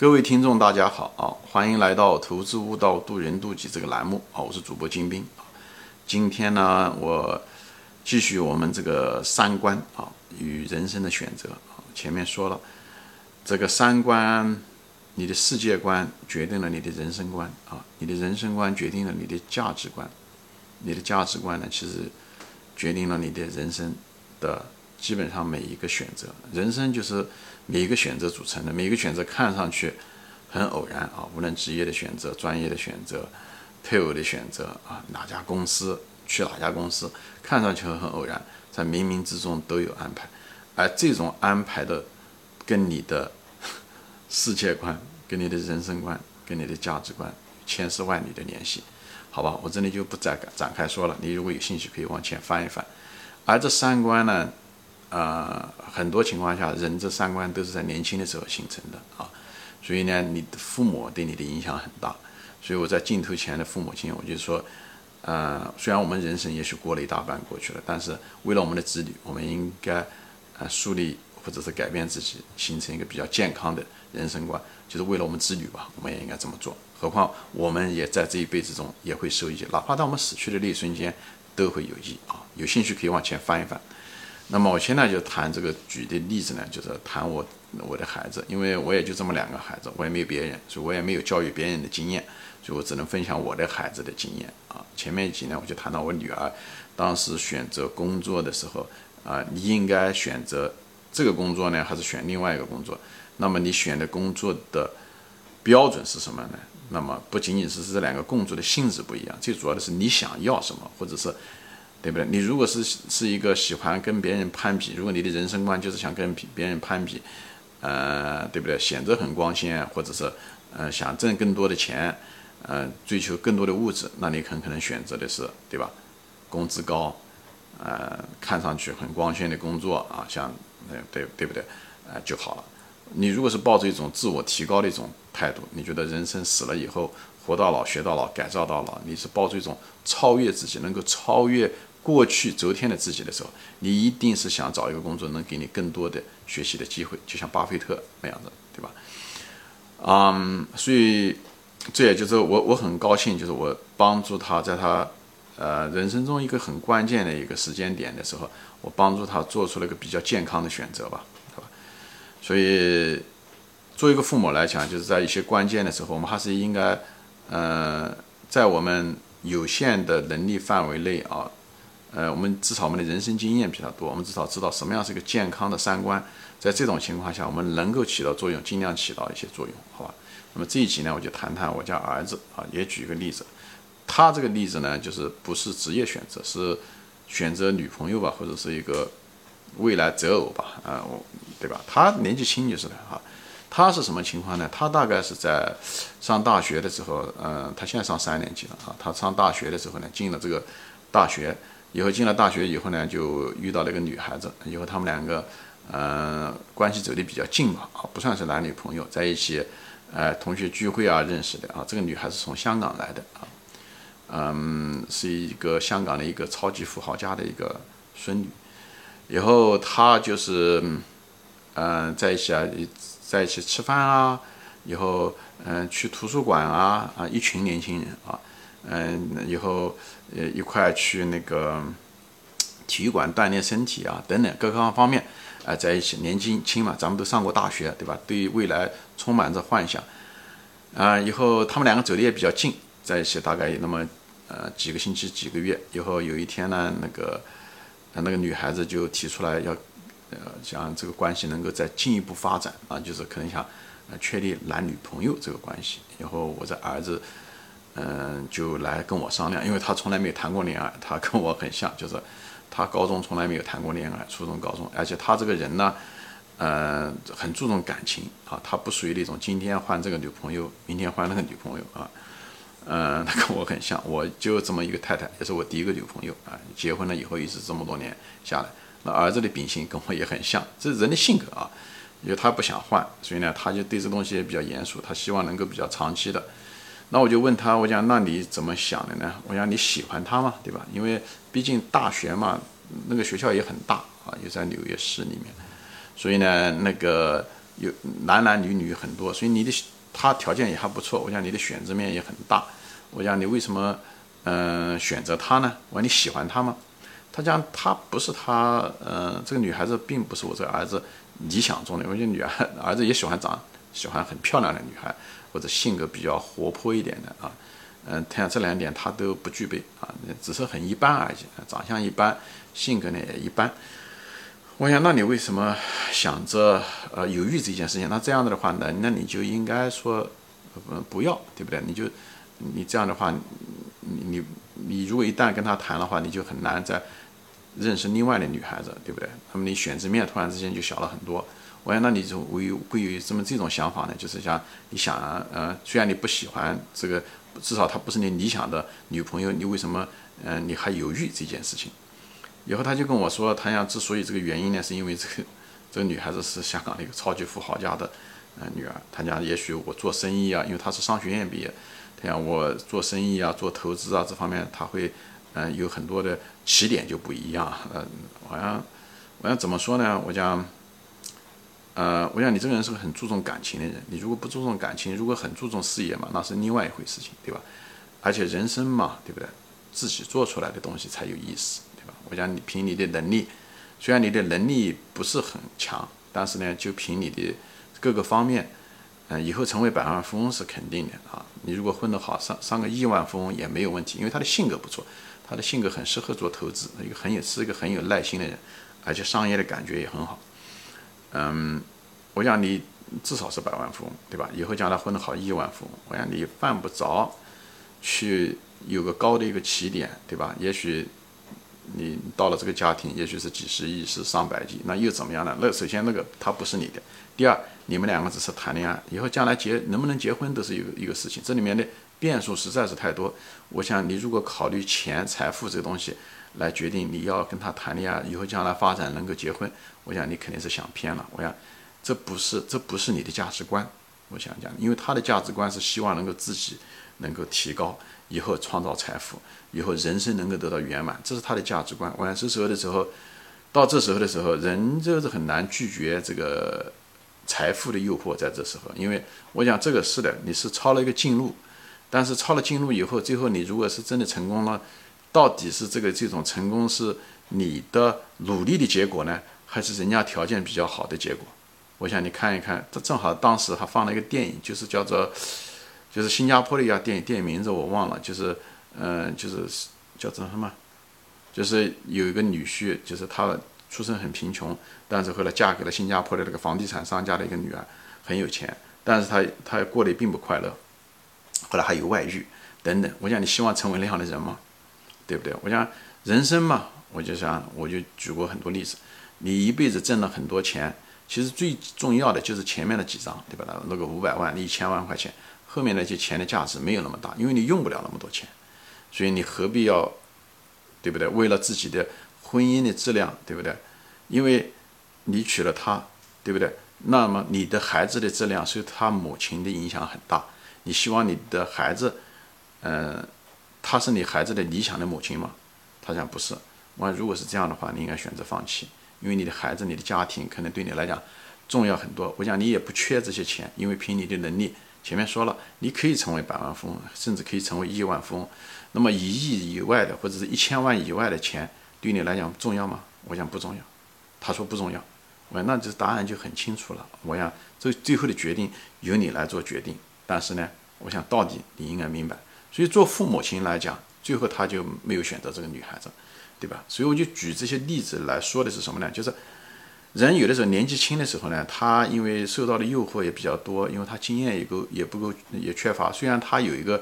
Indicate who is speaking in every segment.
Speaker 1: 各位听众，大家好啊！欢迎来到《投资悟道，渡人渡己》这个栏目啊！我是主播金兵啊。今天呢，我继续我们这个三观啊与人生的选择啊。前面说了，这个三观，你的世界观决定了你的人生观啊，你的人生观决定了你的价值观，你的价值观呢，其实决定了你的人生的。基本上每一个选择，人生就是每一个选择组成的。每一个选择看上去很偶然啊，无论职业的选择、专业的选择、配偶的选择啊，哪家公司去哪家公司，看上去很偶然，在冥冥之中都有安排。而这种安排的，跟你的世界观、跟你的人生观、跟你的价值观千丝万缕的联系，好吧？我这里就不再展开说了。你如果有兴趣，可以往前翻一翻。而这三观呢？呃，很多情况下，人这三观都是在年轻的时候形成的啊，所以呢，你的父母对你的影响很大。所以我在镜头前的父母亲，我就说，呃，虽然我们人生也许过了一大半过去了，但是为了我们的子女，我们应该呃树立或者是改变自己，形成一个比较健康的人生观，就是为了我们子女吧，我们也应该这么做。何况我们也在这一辈子中也会受益，哪怕到我们死去的那一瞬间，都会有益啊。有兴趣可以往前翻一翻。那么我现在就谈这个举的例子呢，就是谈我我的孩子，因为我也就这么两个孩子，我也没有别人，所以我也没有教育别人的经验，所以我只能分享我的孩子的经验啊。前面一集呢，我就谈到我女儿当时选择工作的时候啊，你应该选择这个工作呢，还是选另外一个工作？那么你选的工作的标准是什么呢？那么不仅仅是这两个工作的性质不一样，最主要的是你想要什么，或者是。对不对？你如果是是一个喜欢跟别人攀比，如果你的人生观就是想跟别人攀比，呃，对不对？显得很光鲜，或者是呃想挣更多的钱，呃，追求更多的物质，那你很可能选择的是，对吧？工资高，呃，看上去很光鲜的工作啊，像，对对不对？呃就好了。你如果是抱着一种自我提高的一种态度，你觉得人生死了以后，活到老学到老改造到老，你是抱着一种超越自己，能够超越。过去昨天的自己的时候，你一定是想找一个工作能给你更多的学习的机会，就像巴菲特那样的，对吧？嗯，所以这也就是我我很高兴，就是我帮助他在他呃人生中一个很关键的一个时间点的时候，我帮助他做出了一个比较健康的选择吧，对吧？所以作为一个父母来讲，就是在一些关键的时候，我们还是应该呃在我们有限的能力范围内啊。呃，我们至少我们的人生经验比他多，我们至少知道什么样是一个健康的三观。在这种情况下，我们能够起到作用，尽量起到一些作用，好吧？那么这一集呢，我就谈谈我家儿子啊，也举一个例子。他这个例子呢，就是不是职业选择，是选择女朋友吧，或者是一个未来择偶吧，啊，我对吧？他年纪轻就是的哈。他是什么情况呢？他大概是在上大学的时候，嗯，他现在上三年级了啊。他上大学的时候呢，进了这个大学。以后进了大学以后呢，就遇到了一个女孩子。以后他们两个，嗯，关系走得比较近嘛，啊，不算是男女朋友，在一起，呃，同学聚会啊认识的啊。这个女孩子从香港来的啊，嗯，是一个香港的一个超级富豪家的一个孙女。以后他就是，嗯，在一起啊，在一起吃饭啊，以后嗯去图书馆啊啊，一群年轻人啊。嗯，以后呃一块去那个体育馆锻炼身体啊，等等各个方面啊，在一起年轻轻嘛，咱们都上过大学，对吧？对未来充满着幻想啊。以后他们两个走的也比较近，在一起大概那么呃几个星期、几个月。以后有一天呢，那个那个女孩子就提出来要呃想这个关系能够再进一步发展啊，就是可能想呃确立男女朋友这个关系。以后我的儿子。嗯，就来跟我商量，因为他从来没有谈过恋爱，他跟我很像，就是他高中从来没有谈过恋爱，初中、高中，而且他这个人呢，呃，很注重感情啊，他不属于那种今天换这个女朋友，明天换那个女朋友啊，嗯，他跟我很像，我就这么一个太太，也是我第一个女朋友啊，结婚了以后一直这么多年下来，那儿子的秉性跟我也很像，这是人的性格啊，因为他不想换，所以呢，他就对这东西也比较严肃，他希望能够比较长期的。那我就问他，我讲那你怎么想的呢？我讲你喜欢他吗？对吧？因为毕竟大学嘛，那个学校也很大啊，也在纽约市里面，所以呢，那个有男男女女很多，所以你的他条件也还不错，我想你的选择面也很大。我讲你为什么嗯选择他呢？我讲你喜欢他吗？他讲他不是他，嗯，这个女孩子并不是我这个儿子理想中的。我觉得女儿儿子也喜欢长喜欢很漂亮的女孩，或者性格比较活泼一点的啊。嗯，他这两点他都不具备啊，只是很一般而已，长相一般，性格呢也一般。我想，那你为什么想着呃犹豫这件事情？那这样子的话呢，那你就应该说，嗯，不要，对不对？你就你这样的话，你你你如果一旦跟他谈的话，你就很难再认识另外的女孩子，对不对？那么你选择面突然之间就小了很多。我想，那你就会会有这么这种想法呢？就是像你想，呃，虽然你不喜欢这个，至少她不是你理想的女朋友，你为什么，嗯，你还犹豫这件事情？以后他就跟我说，他想之所以这个原因呢，是因为这个这个女孩子是香港的一个超级富豪家的，呃，女儿。他讲也许我做生意啊，因为他是商学院毕业，他讲我做生意啊，做投资啊这方面他会，嗯，有很多的起点就不一样。嗯，好像我想怎么说呢？我讲，呃，我想你这个人是个很注重感情的人。你如果不注重感情，如果很注重事业嘛，那是另外一回事情，对吧？而且人生嘛，对不对？自己做出来的东西才有意思。对吧我讲你凭你的能力，虽然你的能力不是很强，但是呢，就凭你的各个方面，嗯，以后成为百万富翁是肯定的啊。你如果混得好，上上个亿万富翁也没有问题，因为他的性格不错，他的性格很适合做投资，一个很有是一个很有耐心的人，而且商业的感觉也很好。嗯，我想你至少是百万富翁，对吧？以后将来混得好亿万富翁，我想你犯不着去有个高的一个起点，对吧？也许。你到了这个家庭，也许是几十亿，是上百亿，那又怎么样呢？那首先那个他不是你的，第二，你们两个只是谈恋爱，以后将来结能不能结婚都是一个一个事情，这里面的变数实在是太多。我想你如果考虑钱、财富这个东西来决定你要跟他谈恋爱，以后将来发展能够结婚，我想你肯定是想偏了。我想这不是这不是你的价值观。我想讲，因为他的价值观是希望能够自己能够提高。以后创造财富，以后人生能够得到圆满，这是他的价值观。我想这时候的时候，到这时候的时候，人就是很难拒绝这个财富的诱惑。在这时候，因为我想这个是的，你是抄了一个近路，但是抄了近路以后，最后你如果是真的成功了，到底是这个这种成功是你的努力的结果呢，还是人家条件比较好的结果？我想你看一看，这正好当时还放了一个电影，就是叫做。就是新加坡的一家电影，电影名字我忘了，就是，嗯，就是叫做什么？就是有一个女婿，就是他出身很贫穷，但是后来嫁给了新加坡的那个房地产商家的一个女儿，很有钱，但是他他过得并不快乐，后来还有外遇等等。我想你希望成为那样的人吗？对不对？我想人生嘛，我就想我就举过很多例子，你一辈子挣了很多钱，其实最重要的就是前面的几张，对吧？那个五百万、一千万块钱。后面那些钱的价值没有那么大，因为你用不了那么多钱，所以你何必要，对不对？为了自己的婚姻的质量，对不对？因为你娶了她，对不对？那么你的孩子的质量受他母亲的影响很大。你希望你的孩子，嗯，她是你孩子的理想的母亲吗？他讲不是。我说如果是这样的话，你应该选择放弃，因为你的孩子、你的家庭可能对你来讲重要很多。我讲你也不缺这些钱，因为凭你的能力。前面说了，你可以成为百万富翁，甚至可以成为亿万富翁。那么一亿以外的，或者是一千万以外的钱，对你来讲重要吗？我想不重要。他说不重要。我那这答案就很清楚了。我想这最后的决定由你来做决定。但是呢，我想到底你应该明白。所以做父母亲来讲，最后他就没有选择这个女孩子，对吧？所以我就举这些例子来说的是什么呢？就是。人有的时候年纪轻的时候呢，他因为受到的诱惑也比较多，因为他经验也够也不够也缺乏。虽然他有一个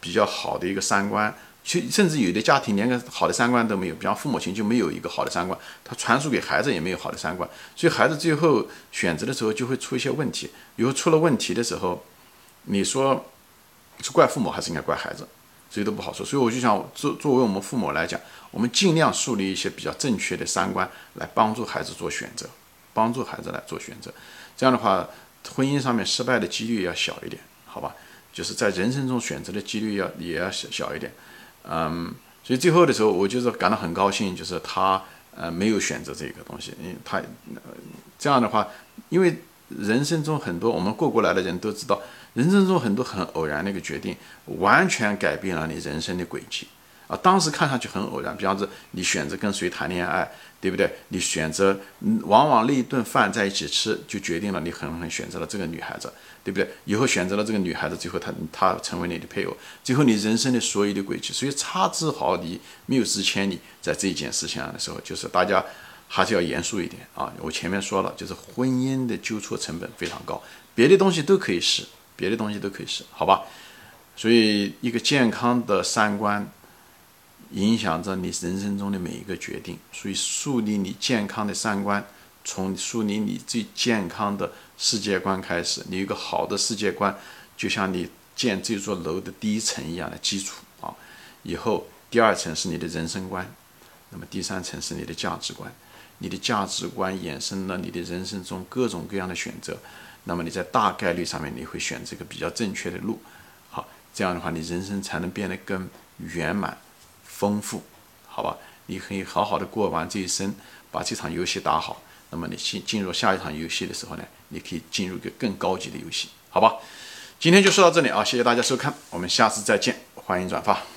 Speaker 1: 比较好的一个三观，甚甚至有的家庭连个好的三观都没有，比方父母亲就没有一个好的三观，他传输给孩子也没有好的三观，所以孩子最后选择的时候就会出一些问题。以后出了问题的时候，你说是怪父母还是应该怪孩子？谁都不好说。所以我就想作作为我们父母来讲。我们尽量树立一些比较正确的三观，来帮助孩子做选择，帮助孩子来做选择。这样的话，婚姻上面失败的几率要小一点，好吧？就是在人生中选择的几率要也要小小一点。嗯，所以最后的时候，我就是感到很高兴，就是他呃没有选择这个东西，因为他这样的话，因为人生中很多我们过过来的人都知道，人生中很多很偶然的一个决定，完全改变了你人生的轨迹啊！当时看上去很偶然，比方说你选择跟谁谈恋爱，对不对？你选择，往往那一顿饭在一起吃，就决定了你很很选择了这个女孩子，对不对？以后选择了这个女孩子，最后她她成为你的配偶，最后你人生的所有的轨迹，所以差之毫厘，谬之千里，在这一件事情上的时候，就是大家。还是要严肃一点啊！我前面说了，就是婚姻的纠错成本非常高，别的东西都可以试，别的东西都可以试，好吧？所以，一个健康的三观影响着你人生中的每一个决定。所以，树立你健康的三观，从树立你最健康的世界观开始。你一个好的世界观，就像你建这座楼的第一层一样的基础啊。以后，第二层是你的人生观，那么第三层是你的价值观。你的价值观衍生了你的人生中各种各样的选择，那么你在大概率上面你会选这个比较正确的路，好，这样的话你人生才能变得更圆满、丰富，好吧？你可以好好的过完这一生，把这场游戏打好，那么你进进入下一场游戏的时候呢，你可以进入一个更高级的游戏，好吧？今天就说到这里啊，谢谢大家收看，我们下次再见，欢迎转发。